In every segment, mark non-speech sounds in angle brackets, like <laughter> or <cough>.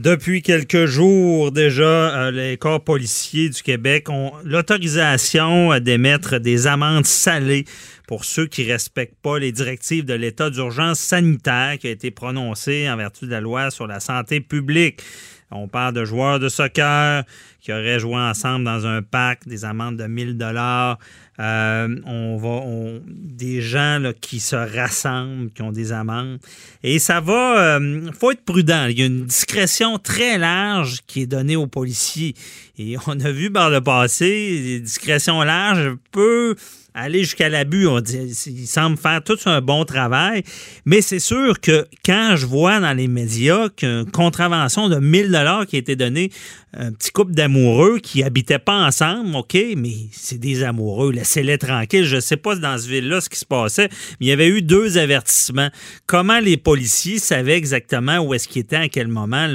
Depuis quelques jours déjà, euh, les corps policiers du Québec ont l'autorisation d'émettre des amendes salées pour ceux qui ne respectent pas les directives de l'état d'urgence sanitaire qui a été prononcé en vertu de la loi sur la santé publique. On parle de joueurs de soccer qui auraient joué ensemble dans un parc, des amendes de 1000 dollars. Euh, on va, des gens qui se rassemblent, qui ont des amendes. Et ça va, il euh, faut être prudent. Il y a une discrétion très large qui est donnée aux policiers. Et on a vu par le passé, des discrétions larges peuvent aller jusqu'à l'abus. On dit, il semble faire tout un bon travail. Mais c'est sûr que quand je vois dans les médias qu'une contravention de 1000 dollars qui a été donnée un petit couple d'amoureux qui habitaient pas ensemble, OK, mais c'est des amoureux, laissez-les tranquilles. Je sais pas dans ce ville-là ce qui se passait, mais il y avait eu deux avertissements. Comment les policiers savaient exactement où est-ce qu'ils étaient à quel moment?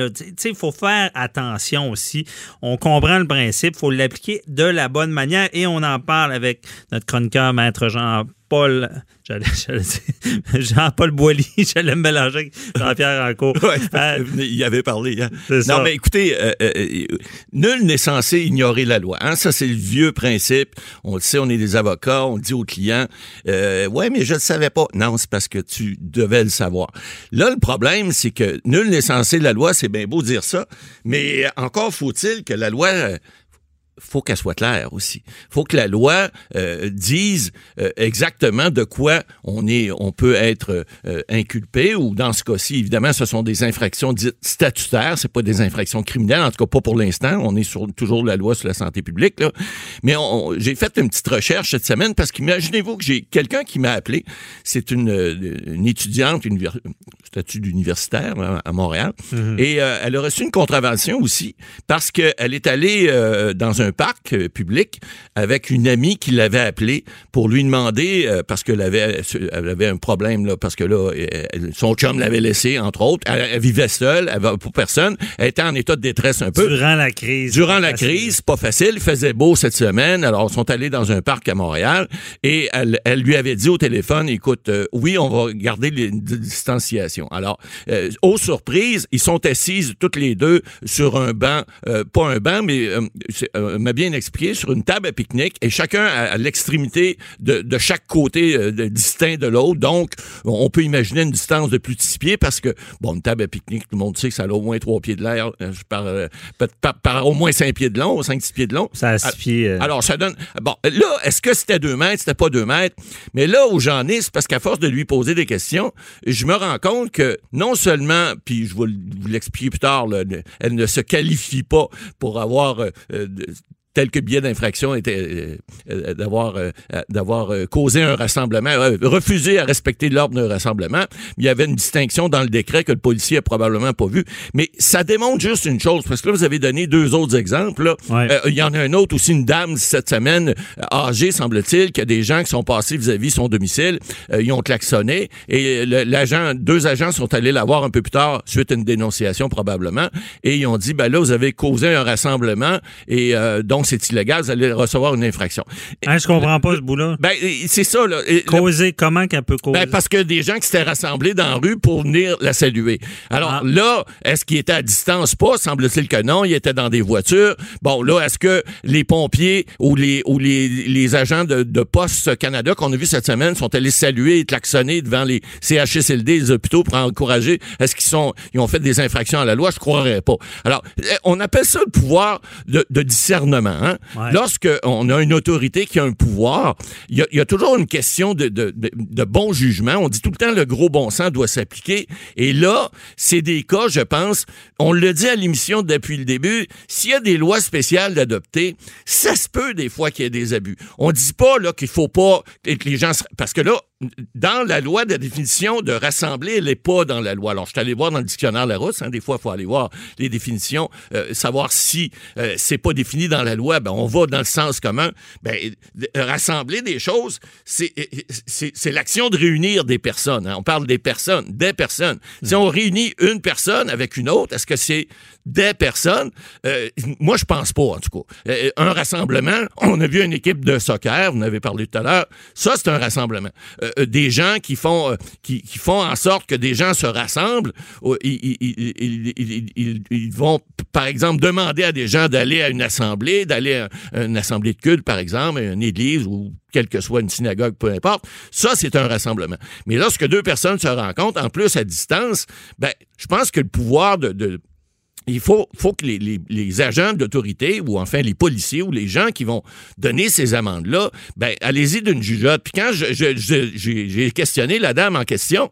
Il faut faire attention aussi. On comprend le principe, il faut l'appliquer de la bonne manière et on en parle avec notre chroniqueur, Maître Jean Paul, <laughs> Jean-Paul Boilly, <laughs> j'allais me mélanger avec Jean-Pierre Rancourt. <laughs> Euh, il avait parlé. Hein. Non, mais écoutez, euh, euh, nul n'est censé ignorer la loi. Hein? Ça, c'est le vieux principe. On le sait, on est des avocats, on dit aux clients, ouais, mais je ne le savais pas. Non, c'est parce que tu devais le savoir. Là, le problème, c'est que nul n'est censé la loi, c'est bien beau dire ça, mais encore faut-il que la loi faut qu'elle soit claire aussi. faut que la loi euh, dise euh, exactement de quoi on est, on peut être euh, inculpé ou dans ce cas-ci, évidemment, ce sont des infractions dites statutaires, c'est pas des infractions criminelles, en tout cas pas pour l'instant. On est sur toujours la loi sur la santé publique. Là. Mais j'ai fait une petite recherche cette semaine parce qu'imaginez-vous que j'ai quelqu'un qui m'a appelé. C'est une, une étudiante, une statut d'universitaire hein, à Montréal, mm-hmm. et elle a reçu une contravention aussi parce qu'elle est allée dans un un parc euh, public avec une amie qui l'avait appelé pour lui demander, euh, parce qu'elle avait, elle avait un problème, là, parce que là, son chum l'avait laissé, entre autres. Elle, vivait seule, elle avait pour personne. Elle était en état de détresse un peu. Durant la crise. Durant la crise, pas facile. Il faisait beau cette semaine. Alors, ils sont allés dans un parc à Montréal et elle, elle lui avait dit au téléphone, écoute, euh, oui, on va garder les distanciations. Alors, aux surprises, ils sont assises toutes les deux sur un banc, pas un banc, mais m'a bien expliqué, sur une table à pique-nique et chacun à, l'extrémité de, de, chaque côté euh, distinct de l'autre. Donc, on peut imaginer une distance de plus de six pieds parce que, bon, une table à pique-nique, tout le monde sait que ça a au moins trois pieds de l'air, euh, par, euh, par, par, au moins cinq pieds de long, cinq, six pieds de long. Ça a six pieds. Alors, ça donne. Bon, là, est-ce que c'était deux mètres? C'était pas deux mètres. Mais là où j'en ai, c'est parce qu'à force de lui poser des questions, je me rends compte que non seulement, puis je vais vous l'expliquer plus tard, elle ne se qualifie pas pour avoir quelques biais d'infraction était euh, euh, d'avoir euh, d'avoir causé un rassemblement, refusé à respecter l'ordre d'un rassemblement. Il y avait une distinction dans le décret que le policier a probablement pas vu. Mais ça démontre juste une chose, parce que là, vous avez donné deux autres exemples. Il y en a un autre aussi, une dame cette semaine, âgée, semble-t-il, qui a des gens qui sont passés vis-à-vis son domicile. ils ont klaxonné et l'agent, deux agents sont allés la voir un peu plus tard, suite à une dénonciation probablement, et ils ont dit, ben là, vous avez causé un rassemblement et donc c'est illégal, vous allez recevoir une infraction. Hein, je comprends pas ce bout-là. Ben, c'est ça, là. Causer, comment qu'elle peut causer? Ben, parce que des gens qui s'étaient rassemblés dans la rue pour venir la saluer. Alors ah. là, est-ce qu'ils étaient à distance? Pas, semble-t-il que non. Ils étaient dans des voitures. Bon, là, est-ce que les pompiers ou les, ou les, les agents de, de Poste Canada qu'on a vu cette semaine sont allés saluer et klaxonner devant les CHSLD, les hôpitaux pour encourager? Est-ce qu'ils sont, ils ont fait des infractions à la loi? Je croirais pas. Alors, eh, on appelle ça le pouvoir de, de discernement. Hein? Lorsqu'on a une autorité qui a un pouvoir, il y, a, toujours une question de, de, bon jugement. On dit tout le temps le gros bon sens doit s'appliquer. Et là, c'est des cas, je pense, on le dit à l'émission depuis le début, s'il y a des lois spéciales d'adopter, ça se peut des fois qu'il y ait des abus. On dit pas là qu'il faut pas que les gens... Parce que là, dans la loi, la définition de rassembler, elle n'est pas dans la loi. Alors, je suis allé voir dans le dictionnaire Larousse, hein, des fois, il faut aller voir les définitions, euh, savoir si euh, c'est pas défini dans la loi, ben, on va dans le sens commun. Ben, rassembler des choses, c'est l'action de réunir des personnes. Hein. On parle des personnes, des personnes. Si on réunit une personne avec une autre, est-ce que c'est des personnes? Euh, moi, je pense pas, en tout cas. un rassemblement, on a vu une équipe de soccer, vous en avez parlé tout à l'heure, ça, c'est un rassemblement. Euh, euh, des gens qui font, euh, qui, font en sorte que des gens se rassemblent. Ils, vont, par exemple, demander à des gens d'aller à une assemblée, d'aller à une assemblée de culte, par exemple, une église ou quelle que soit une synagogue, peu importe. Ça, c'est un rassemblement. Mais lorsque deux personnes se rencontrent, en plus à distance, ben, je pense que le pouvoir de il faut, faut que les, les, les agents d'autorité, ou enfin les policiers, ou les gens qui vont donner ces amendes-là, ben, allez-y d'une jugeote. Puis quand j'ai questionné la dame en question,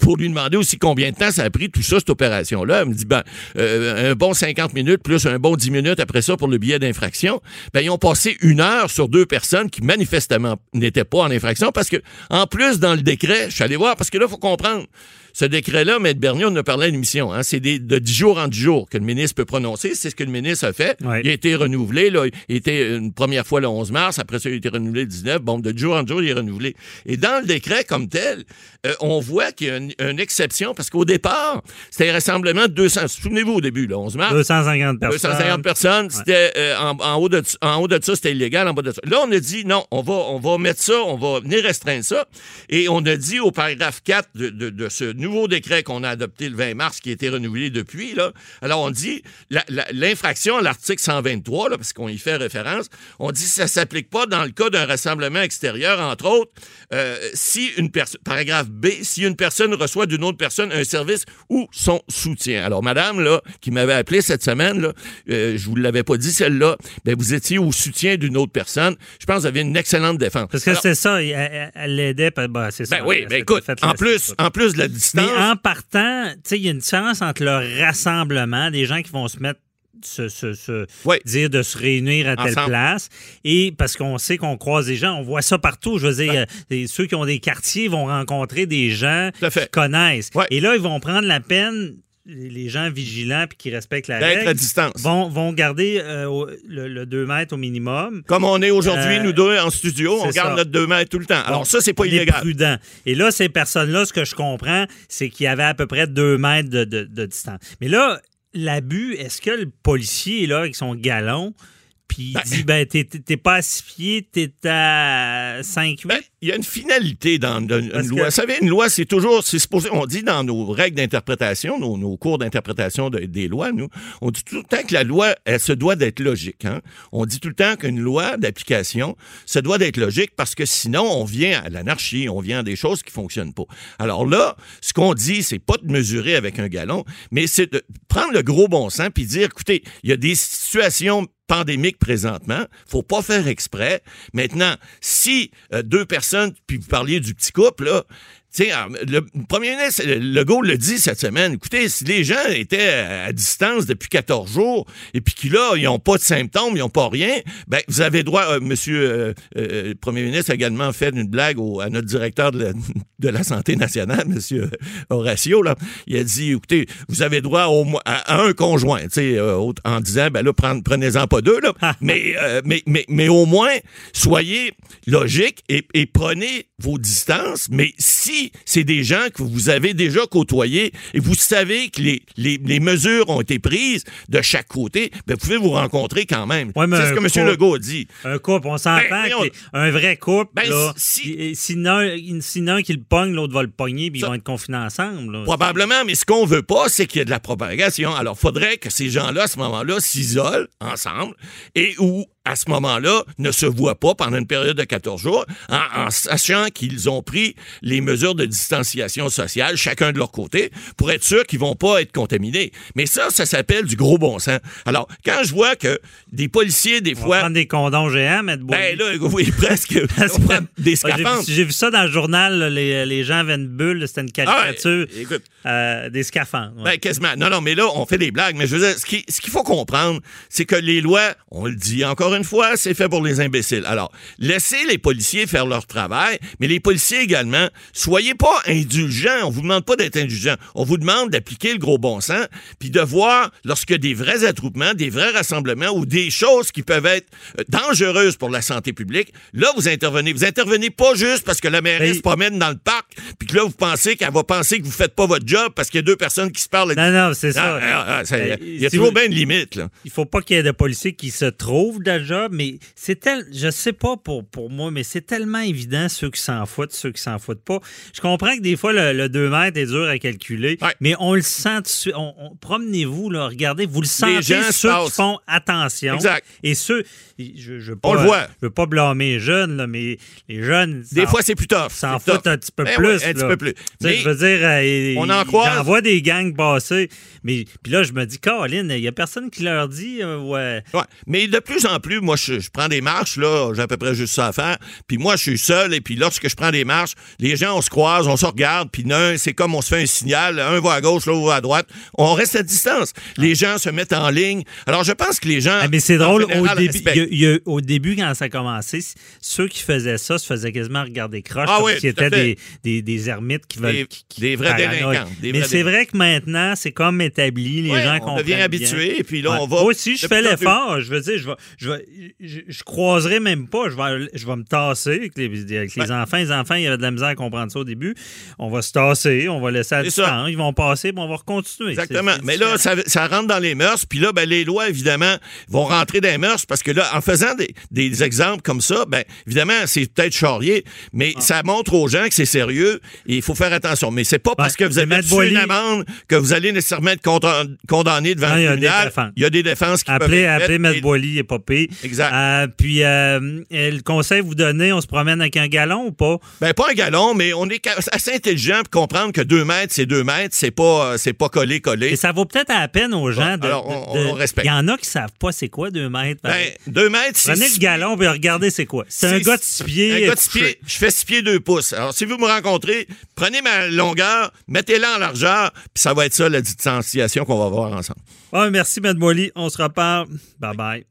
pour lui demander aussi combien de temps ça a pris tout ça, cette opération-là. Elle me dit, ben, euh, un bon 50 minutes plus un bon 10 minutes après ça pour le billet d'infraction. Ben, ils ont passé une heure sur deux personnes qui manifestement n'étaient pas en infraction parce que, en plus, dans le décret, je suis allé voir, parce que là, il faut comprendre, ce décret-là, M. Bernier, on en a parlé à l'émission, hein, c'est de 10 jours en 10 jours que le ministre peut prononcer. C'est ce que le ministre a fait. Il a été renouvelé. Là, il était une première fois le 11 mars, après ça, il a été renouvelé le 19. Bon, de 10 jours en 10 jours, il est renouvelé. Et dans le décret comme tel, euh, on voit qu'il y a une, exception parce qu'au départ, c'était un rassemblement de 200. Souvenez-vous au début, le 11 mars. 250 personnes. 250 personnes. C'était euh, en, haut de, en haut de ça, c'était illégal. En bas de ça. Là, on a dit non, on va, on va mettre ça, on va venir restreindre ça. Et on a dit au paragraphe 4 de, de, de ce nouveau décret qu'on a adopté le 20 mars, qui a été renouvelé depuis. Là. Alors, on dit l'infraction à l'article 123, là, parce qu'on y fait référence, on dit que ça ne s'applique pas dans le cas d'un rassemblement extérieur, entre autres, euh, si une personne, paragraphe B, si une personne reçoit d'une autre personne un service ou son soutien. Alors, madame, là, qui m'avait appelé cette semaine, là, euh, je vous l'avais pas dit celle-là, ben, vous étiez au soutien d'une autre personne. Je pense que vous avez une excellente défense. Parce que c'est ça, elle l'aidait, ben, c'est ça. Ben oui, ben écoute, en plus, en plus de la distance. Mais en partant, il y a une différence entre le rassemblement, des gens qui vont se mettre se, dire de se réunir à telle place. Et parce qu'on sait qu'on croise des gens, on voit ça partout. Je veux dire, euh, ceux qui ont des quartiers vont rencontrer des gens qui connaissent. Et là, ils vont prendre la peine les gens vigilants puis qui respectent la règle à distance. Vont, vont garder euh, le, 2 mètres au minimum. Comme on est aujourd'hui, euh, nous deux, en studio, on garde notre 2 mètres tout le temps. Alors ça, c'est pas illégal. prudent. Et là, ces personnes-là, ce que je comprends, c'est qu'il y avait à peu près 2 mètres de, de distance. Mais là, l'abus, est-ce que le policier, là, avec son galon, puis il ben, dit ben t'es pas à 6 pieds, t'es à 5 ben, Il y a une finalité dans, une loi. Vous savez, une loi, c'est toujours, c'est supposé, on dit dans nos règles d'interprétation, nos, cours d'interprétation des lois, nous, on dit tout le temps que la loi, elle se doit d'être logique. Hein? On dit tout le temps qu'une loi d'application se doit d'être logique parce que sinon, on vient à l'anarchie, on vient à des choses qui fonctionnent pas. Alors là, ce qu'on dit, c'est pas de mesurer avec un galon, mais c'est de prendre le gros bon sens puis dire, écoutez, il y a des situations pandémique présentement. Faut pas faire exprès. Maintenant, si euh, deux personnes, puis vous parliez du petit couple, là, le premier ministre Legault le dit cette semaine. Écoutez, si les gens étaient à distance depuis 14 jours et puis qu'ils là, ils n'ont pas de symptômes, ils n'ont pas rien, ben vous avez droit. Euh, monsieur euh, euh, le Premier ministre a également fait une blague à notre directeur de la, <laughs> santé nationale, <laughs> Monsieur Horacio. Là, il a dit, écoutez, vous avez droit au, à, un conjoint, en disant, ben là, prenez-en pas deux, là, <laughs> mais, mais, mais, mais au moins soyez logique et, et prenez vos distances. Mais si c'est des gens que vous avez déjà côtoyés et vous savez que les, les, mesures ont été prises de chaque côté, ben, vous pouvez vous rencontrer quand même. c'est ce que M. Legault a dit. Un couple, on s'entend ben, un vrai couple, ben, si, sinon, qui le pogne, l'autre va le pogner, puis ils vont être confinés ensemble. Probablement, mais ce qu'on veut pas, c'est qu'il y ait de la propagation. Alors, il faudrait que ces gens-là, à ce moment-là, s'isolent ensemble et où à ce moment-là, ne se voient pas pendant une période de 14 jours, en, sachant qu'ils ont pris les mesures de distanciation sociale, chacun de leur côté, pour être sûr qu'ils vont pas être contaminés. Mais ça, ça s'appelle du gros bon sens. Alors, quand je vois que des policiers, des fois... prendre des condoms géants, mettre Ben là, oui, <laughs> presque. <laughs> des scaphandres. J'ai vu ça dans le journal, les, les, gens avaient une bulle, c'était une caricature. Ah, écoute, euh, des scaphandres. Ben, quasiment. Non, non, mais là, on fait des blagues. Mais je veux dire, ce qu'il ce qu'il faut comprendre, c'est que les lois, on le dit encore une fois, c'est fait pour les imbéciles. Alors, laissez les policiers faire leur travail, mais les policiers également, soyez pas indulgents. On vous demande pas d'être indulgents. On vous demande d'appliquer le gros bon sens, puis de voir lorsque des vrais attroupements, des vrais rassemblements ou des choses qui peuvent être euh, dangereuses pour la santé publique, là, vous intervenez. Vous intervenez pas juste parce que la mairesse se promène dans le parc, puis que là, vous pensez qu'elle va penser que vous faites pas votre job parce qu'il y a deux personnes qui se parlent. Non, non, c'est ça. Ah, ah, il y a toujours bien une limite. Là. Il faut pas qu'il y ait de policiers qui se trouvent déjà, mais c'est tel, je sais pas pour, pour moi, mais c'est tellement évident ceux qui s'en foutent, ceux qui s'en foutent pas. Je comprends que des fois, le, 2 mètres est dur à calculer, mais on le sent on, Promenez-vous, là, regardez, vous le sentez, ceux qui font attention. Exact. Et ceux, je, je on le voit. Je veux pas blâmer les jeunes, là, mais les jeunes. Des fois, c'est plus tough. S'en foutent un petit peu plus. un petit peu plus. je veux dire, euh, on en croise. J'en vois des gangs passer. Mais puis là, je me dis, Caroline, il n'y a personne qui leur dit, euh, ouais. ouais. Mais de plus en plus, moi, je, prends des marches, là, j'ai à peu près juste ça à faire. Puis moi, je suis seul, et puis lorsque je prends des marches, les gens, on se croise, on se regarde, puis c'est comme on se fait un signal, un va à gauche, l'autre va à droite. On reste à distance. Les gens se mettent en ligne. Alors, je pense que les gens. Ah, mais c'est drôle, au, début, au début, quand ça a commencé, ceux qui faisaient ça se faisaient quasiment regarder croche, ah, oui, étaient des, des, des, ermites qui veulent. Des, vrais délinquants. mais c'est vrai que maintenant, c'est comme établi, les gens on devient habitué, et puis là, on va. Moi aussi, je fais l'effort. Je veux dire, je vais, je, vais, je, croiserai même pas. Je vais, je vais me tasser avec les, les enfants. Les enfants, il y avait de la misère à comprendre ça au début. On va se tasser, on va laisser à distance. Ils vont passer, puis on va continuer. Exactement. mais là, ça, rentre dans les mœurs, puis là, ben, les lois, évidemment, vont rentrer dans les mœurs parce que là, en faisant des, des exemples comme ça, ben, évidemment, c'est peut-être charrier, mais ah. ça montre aux gens que c'est sérieux et il faut faire attention. Mais c'est pas parce que vous avez une amende que vous allez nécessairement être condamné devant le tribunal. Il y a des défenses qui appelez, peuvent Appelez M. Boily et Popé. Exact. Euh, puis, euh, le conseil vous donnez, on se promène avec un galon ou pas? Ben, pas un galon, mais on est assez intelligent pour comprendre que deux mètres, c'est deux mètres, c'est pas, c'est pas collé, collé. Et ça vaut peut-être à peine aux gens de. Alors, on, respecte. Il y en a qui savent pas c'est quoi deux mètres. Ben, deux mètres, c'est. Prenez le galon et regardez c'est quoi. C'est un gars de six pieds. Un gars de six pieds. Je fais six pieds deux pouces. Alors, si vous me rencontrez, prenez ma longueur, mettez-la en largeur, puis ça va être ça la distanciation qu'on va voir ensemble. Ah, merci, Mme Molly. On se reparle. Bye bye.